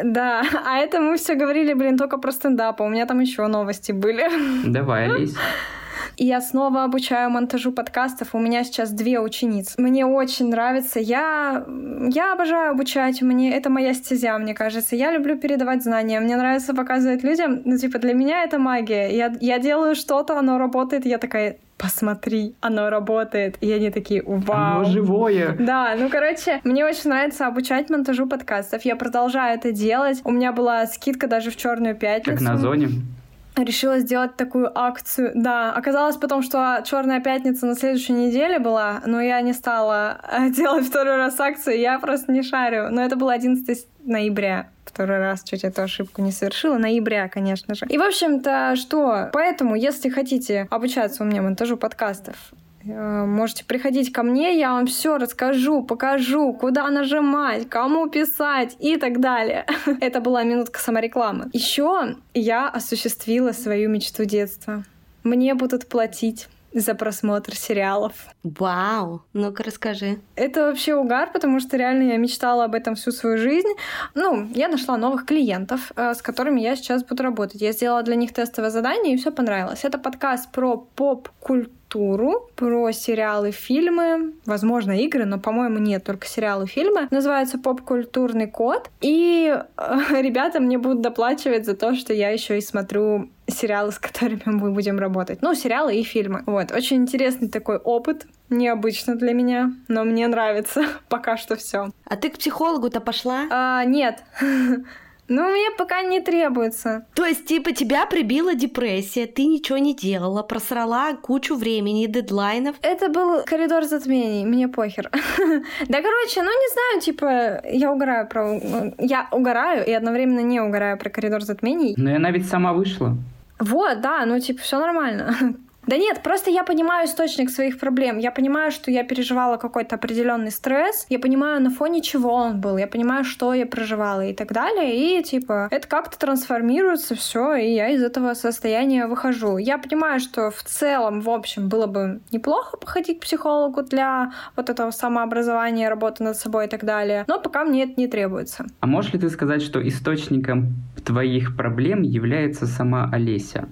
Да, [laughs] а это мы все говорили, блин, только про стендап, а у меня там еще новости были. Давай, Алис. [laughs] И я снова обучаю монтажу подкастов. У меня сейчас две ученицы. Мне очень нравится. Я, я обожаю обучать. Мне это моя стезя, мне кажется. Я люблю передавать знания. Мне нравится показывать людям. Ну, типа, для меня это магия. Я, я делаю что-то, оно работает. Я такая, посмотри, оно работает. И они такие, вау. Оно живое. Да, ну, короче, мне очень нравится обучать монтажу подкастов. Я продолжаю это делать. У меня была скидка даже в черную пятницу. Как на зоне решила сделать такую акцию. Да, оказалось потом, что Черная пятница на следующей неделе была, но я не стала э, [laughs] делать второй раз акцию, я просто не шарю. Но это было 11 ноября. Второй раз чуть эту ошибку не совершила. Ноября, конечно же. И, в общем-то, что? Поэтому, если хотите обучаться у меня монтажу подкастов, можете приходить ко мне, я вам все расскажу, покажу, куда нажимать, кому писать и так далее. [laughs] Это была минутка саморекламы. Еще я осуществила свою мечту детства. Мне будут платить за просмотр сериалов. Вау! Ну-ка расскажи. Это вообще угар, потому что реально я мечтала об этом всю свою жизнь. Ну, я нашла новых клиентов, э, с которыми я сейчас буду работать. Я сделала для них тестовое задание, и все понравилось. Это подкаст про поп-культуру культуру, про сериалы, фильмы, возможно, игры, но, по-моему, нет, только сериалы, фильмы. Называется «Поп-культурный код». И э, [laughs] ребята мне будут доплачивать за то, что я еще и смотрю сериалы, с которыми мы будем работать. Ну, сериалы и фильмы. Вот, очень интересный такой опыт. Необычно для меня, но мне нравится [laughs] пока что все. А ты к психологу-то пошла? А, нет. [laughs] Ну, мне пока не требуется. То есть, типа, тебя прибила депрессия, ты ничего не делала, просрала кучу времени, дедлайнов. Это был коридор затмений, мне похер. [laughs] Да, короче, ну, не знаю, типа, я угораю про... Я угораю и одновременно не угораю про коридор затмений. Но она ведь сама вышла. Вот, да, ну, типа, все нормально. Да нет, просто я понимаю источник своих проблем. Я понимаю, что я переживала какой-то определенный стресс. Я понимаю, на фоне чего он был. Я понимаю, что я проживала и так далее. И типа это как-то трансформируется все, и я из этого состояния выхожу. Я понимаю, что в целом, в общем, было бы неплохо походить к психологу для вот этого самообразования, работы над собой и так далее. Но пока мне это не требуется. А можешь ли ты сказать, что источником твоих проблем является сама Олеся?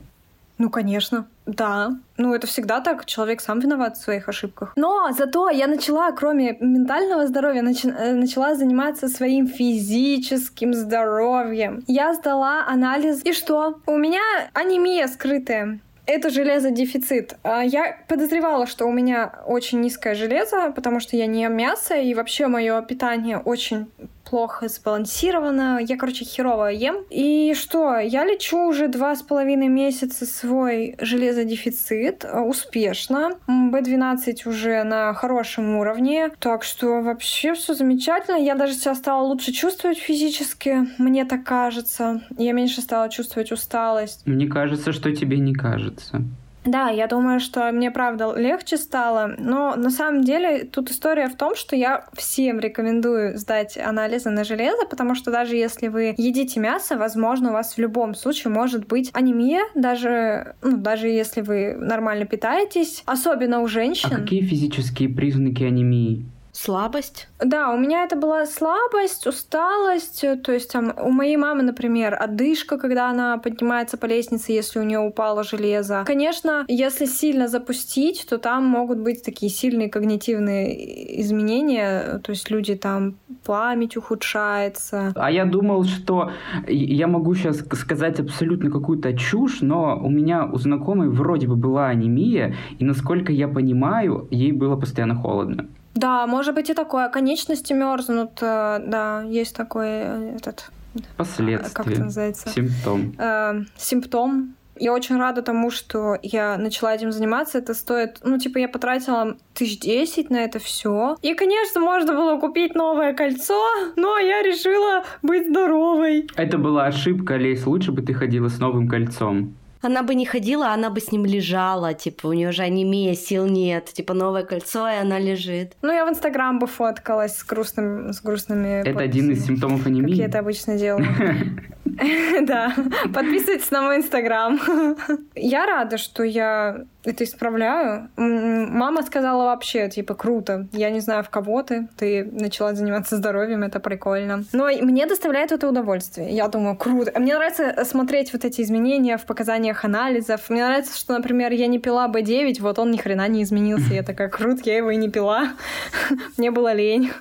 Ну, конечно, да. Ну, это всегда так. Человек сам виноват в своих ошибках. Но зато я начала, кроме ментального здоровья, начи- э, начала заниматься своим физическим здоровьем. Я сдала анализ. И что? У меня анемия скрытая. это железодефицит. А, я подозревала, что у меня очень низкое железо, потому что я не ем мясо, и вообще мое питание очень плохо сбалансировано. Я, короче, херово ем. И что? Я лечу уже два с половиной месяца свой железодефицит э, успешно. B12 уже на хорошем уровне. Так что вообще все замечательно. Я даже себя стала лучше чувствовать физически. Мне так кажется. Я меньше стала чувствовать усталость. Мне кажется, что тебе не кажется. Да, я думаю, что мне правда легче стало, но на самом деле тут история в том, что я всем рекомендую сдать анализы на железо, потому что даже если вы едите мясо, возможно, у вас в любом случае может быть анемия, даже, ну, даже если вы нормально питаетесь, особенно у женщин. А какие физические признаки анемии? Слабость? Да, у меня это была слабость, усталость. То есть там у моей мамы, например, одышка, когда она поднимается по лестнице, если у нее упало железо. Конечно, если сильно запустить, то там могут быть такие сильные когнитивные изменения. То есть люди там память ухудшается. А я думал, что я могу сейчас сказать абсолютно какую-то чушь, но у меня у знакомой вроде бы была анемия, и насколько я понимаю, ей было постоянно холодно. Да, может быть и такое. Конечности мерзнут, э, да, есть такой э, этот... Последствия. Как это называется? Симптом. Э, симптом. Я очень рада тому, что я начала этим заниматься. Это стоит, ну, типа, я потратила тысяч десять на это все. И, конечно, можно было купить новое кольцо, но я решила быть здоровой. Это была ошибка, Лесь. Лучше бы ты ходила с новым кольцом. Она бы не ходила, она бы с ним лежала. Типа, у нее же анемия, сил нет. Типа, новое кольцо, и она лежит. Ну, я в Инстаграм бы фоткалась с, грустным, с грустными Это подписями, один из симптомов анемии? Как я это обычно делаю. [laughs] [laughs] Да, подписывайтесь на мой инстаграм. [laughs] Я рада, что я это исправляю. Мама сказала вообще, типа, круто. Я не знаю, в кого ты. Ты начала заниматься здоровьем, это прикольно. Но мне доставляет это удовольствие. Я думаю, круто. Мне нравится смотреть вот эти изменения в показаниях анализов. Мне нравится, что, например, я не пила B9, вот он ни хрена не изменился. Я такая, круто, я его и не пила. [laughs] Мне было лень.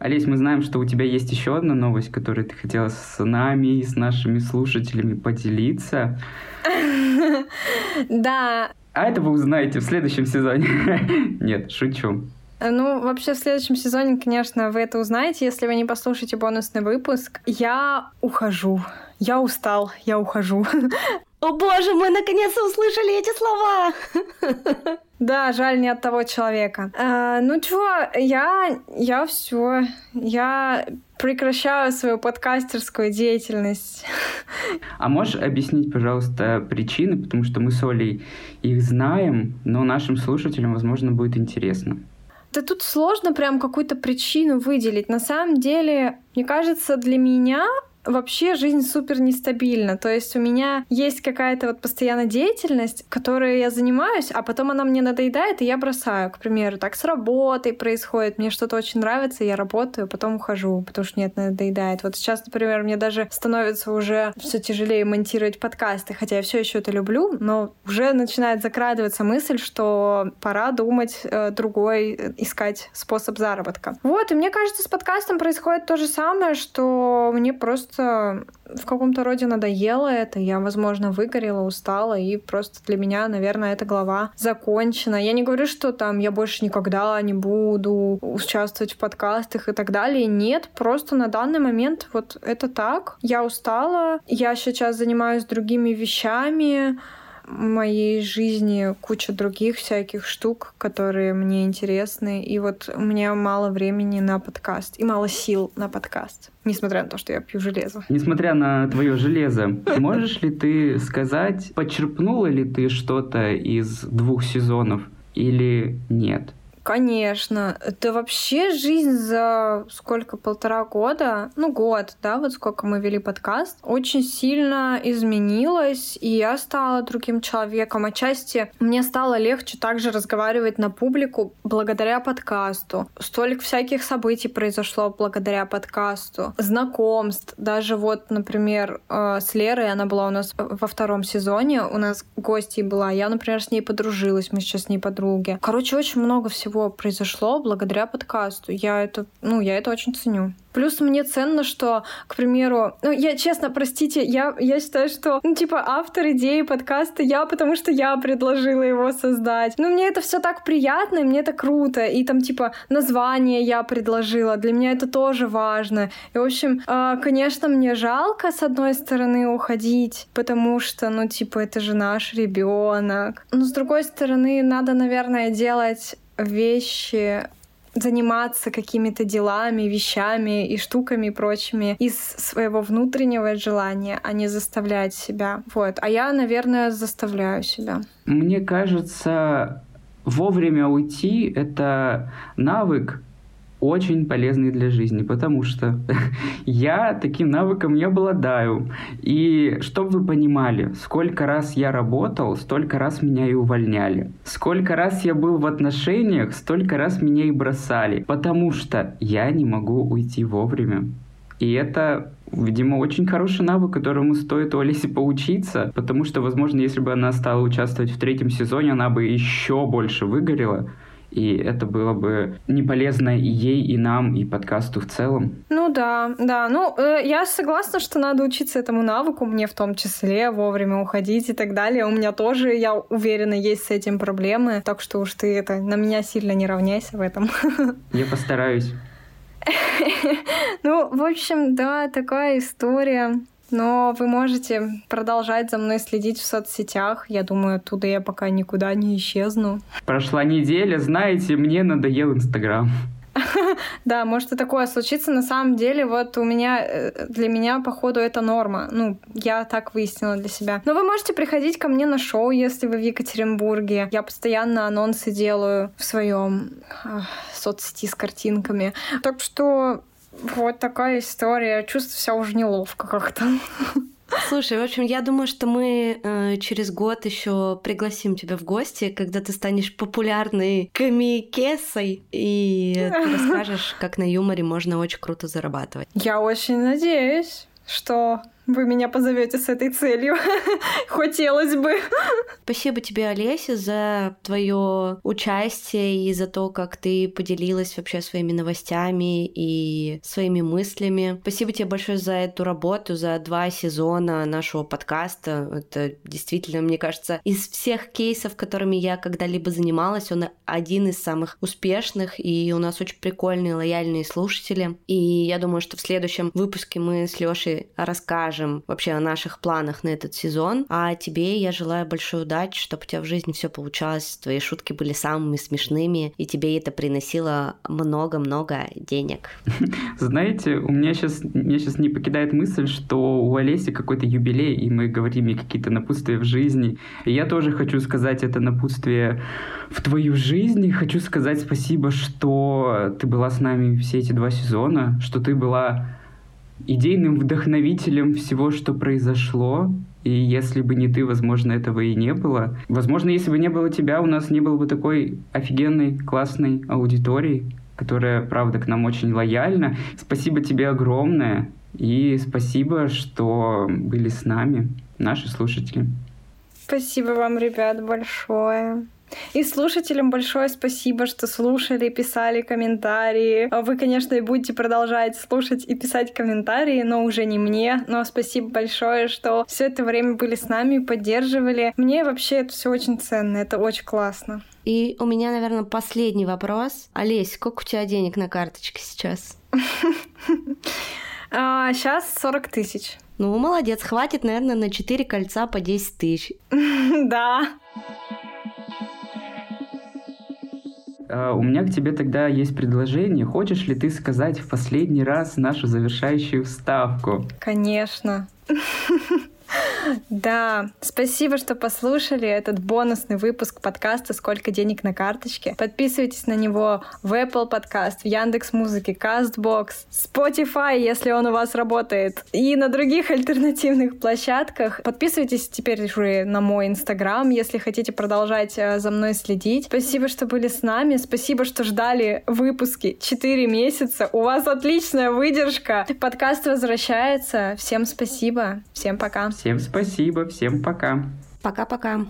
Олесь, мы знаем, что у тебя есть еще одна новость, которую ты хотела с нами и с нашими слушателями поделиться. [laughs] Да. А это вы узнаете в следующем сезоне. [laughs] Нет, шучу. Ну, вообще, в следующем сезоне, конечно, вы это узнаете, если вы не послушаете бонусный выпуск. Я ухожу. Я устал, я ухожу. [laughs] О боже, мы наконец-то услышали эти слова! [laughs] Да, жаль не от того человека. А, ну чего, я, я все, я прекращаю свою подкастерскую деятельность. А можешь объяснить, пожалуйста, причины, потому что мы с Олей их знаем, но нашим слушателям, возможно, будет интересно. Да тут сложно прям какую-то причину выделить. На самом деле, мне кажется, для меня вообще жизнь супер нестабильна. То есть у меня есть какая-то вот постоянная деятельность, которой я занимаюсь, а потом она мне надоедает, и я бросаю. К примеру, так с работой происходит. Мне что-то очень нравится, я работаю, потом ухожу, потому что мне это надоедает. Вот сейчас, например, мне даже становится уже все тяжелее монтировать подкасты, хотя я все еще это люблю, но уже начинает закрадываться мысль, что пора думать э, другой, э, искать способ заработка. Вот, и мне кажется, с подкастом происходит то же самое, что мне просто просто в каком-то роде надоело это. Я, возможно, выгорела, устала, и просто для меня, наверное, эта глава закончена. Я не говорю, что там я больше никогда не буду участвовать в подкастах и так далее. Нет, просто на данный момент вот это так. Я устала, я сейчас занимаюсь другими вещами, моей жизни куча других всяких штук, которые мне интересны. И вот у меня мало времени на подкаст и мало сил на подкаст, несмотря на то, что я пью железо. Несмотря на твое железо, можешь ли ты сказать, почерпнула ли ты что-то из двух сезонов или нет? Конечно. Это вообще жизнь за сколько, полтора года? Ну, год, да, вот сколько мы вели подкаст. Очень сильно изменилась, и я стала другим человеком. Отчасти мне стало легче также разговаривать на публику благодаря подкасту. Столько всяких событий произошло благодаря подкасту. Знакомств. Даже вот, например, э, с Лерой, она была у нас во втором сезоне, у нас гостьей была. Я, например, с ней подружилась, мы сейчас с ней подруги. Короче, очень много всего всего произошло благодаря подкасту. Я это, ну, я это очень ценю. Плюс мне ценно, что, к примеру, ну, я честно, простите, я, я считаю, что, ну, типа, автор идеи подкаста я, потому что я предложила его создать. Ну, мне это все так приятно, и мне это круто. И там, типа, название я предложила. Для меня это тоже важно. И, в общем, э, конечно, мне жалко, с одной стороны, уходить, потому что, ну, типа, это же наш ребенок. Но, с другой стороны, надо, наверное, делать вещи заниматься какими-то делами, вещами и штуками и прочими из своего внутреннего желания, а не заставлять себя. Вот. А я, наверное, заставляю себя. Мне кажется, вовремя уйти — это навык, очень полезный для жизни, потому что [laughs] я таким навыком не обладаю. И чтобы вы понимали, сколько раз я работал, столько раз меня и увольняли. Сколько раз я был в отношениях, столько раз меня и бросали, потому что я не могу уйти вовремя. И это, видимо, очень хороший навык, которому стоит у Олеси поучиться, потому что, возможно, если бы она стала участвовать в третьем сезоне, она бы еще больше выгорела и это было бы не полезно и ей, и нам, и подкасту в целом. Ну да, да. Ну, э, я согласна, что надо учиться этому навыку, мне в том числе, вовремя уходить и так далее. У меня тоже, я уверена, есть с этим проблемы, так что уж ты это на меня сильно не равняйся в этом. [laughs] Я постараюсь. Ну, в общем, да, такая история. Но вы можете продолжать за мной следить в соцсетях. Я думаю, оттуда я пока никуда не исчезну. Прошла неделя, знаете, мне надоел Инстаграм. [laughs] Да, может и такое случиться. На самом деле, вот у меня, э, для меня, походу, это норма. Ну, я так выяснила для себя. Но вы можете приходить ко мне на шоу, если вы в Екатеринбурге. Я постоянно анонсы делаю в своем соцсети с картинками. Так что вот такая история. Чувствую себя уже неловко как-то. Слушай, в общем, я думаю, что мы э, через год еще пригласим тебя в гости, когда ты станешь популярной комикесой, и ты [laughs] расскажешь, как на юморе можно очень круто зарабатывать. Я очень надеюсь, что вы меня позовете с этой целью. [laughs] Хотелось бы. Спасибо тебе, Олеся, за твое участие и за то, как ты поделилась вообще своими новостями и своими мыслями. Спасибо тебе большое за эту работу, за два сезона нашего подкаста. Это действительно, мне кажется, из всех кейсов, которыми я когда-либо занималась, он один из самых успешных, и у нас очень прикольные, лояльные слушатели. И я думаю, что в следующем выпуске мы с Лешей расскажем, расскажем вообще о наших планах на этот сезон. А тебе я желаю большой удачи, чтобы у тебя в жизни все получалось, твои шутки были самыми смешными, и тебе это приносило много-много денег. [laughs] Знаете, у меня сейчас, меня сейчас не покидает мысль, что у Олеси какой-то юбилей, и мы говорим ей какие-то напутствия в жизни. И я тоже хочу сказать это напутствие в твою жизнь. Хочу сказать спасибо, что ты была с нами все эти два сезона, что ты была идейным вдохновителем всего, что произошло. И если бы не ты, возможно, этого и не было. Возможно, если бы не было тебя, у нас не было бы такой офигенной, классной аудитории, которая, правда, к нам очень лояльна. Спасибо тебе огромное. И спасибо, что были с нами, наши слушатели. Спасибо вам, ребят, большое. И слушателям большое спасибо, что слушали, писали комментарии. Вы, конечно, и будете продолжать слушать и писать комментарии, но уже не мне. Но спасибо большое, что все это время были с нами и поддерживали. Мне вообще это все очень ценно, это очень классно. И у меня, наверное, последний вопрос. Олесь, сколько у тебя денег на карточке сейчас? Сейчас [laughs] а, 40 тысяч. Ну, молодец, хватит, наверное, на 4 кольца по 10 тысяч. [laughs] Да. А, у меня к тебе тогда есть предложение. Хочешь ли ты сказать в последний раз нашу завершающую вставку? Конечно. [laughs] Да, спасибо, что послушали этот бонусный выпуск подкаста «Сколько денег на карточке». Подписывайтесь на него в Apple Podcast, в Яндекс Музыке, Castbox, Spotify, если он у вас работает, и на других альтернативных площадках. Подписывайтесь теперь уже на мой Инстаграм, если хотите продолжать э, за мной следить. Спасибо, что были с нами. Спасибо, что ждали выпуски 4 месяца. У вас отличная выдержка. Подкаст возвращается. Всем спасибо. Всем пока. Всем спасибо, всем пока. Пока-пока.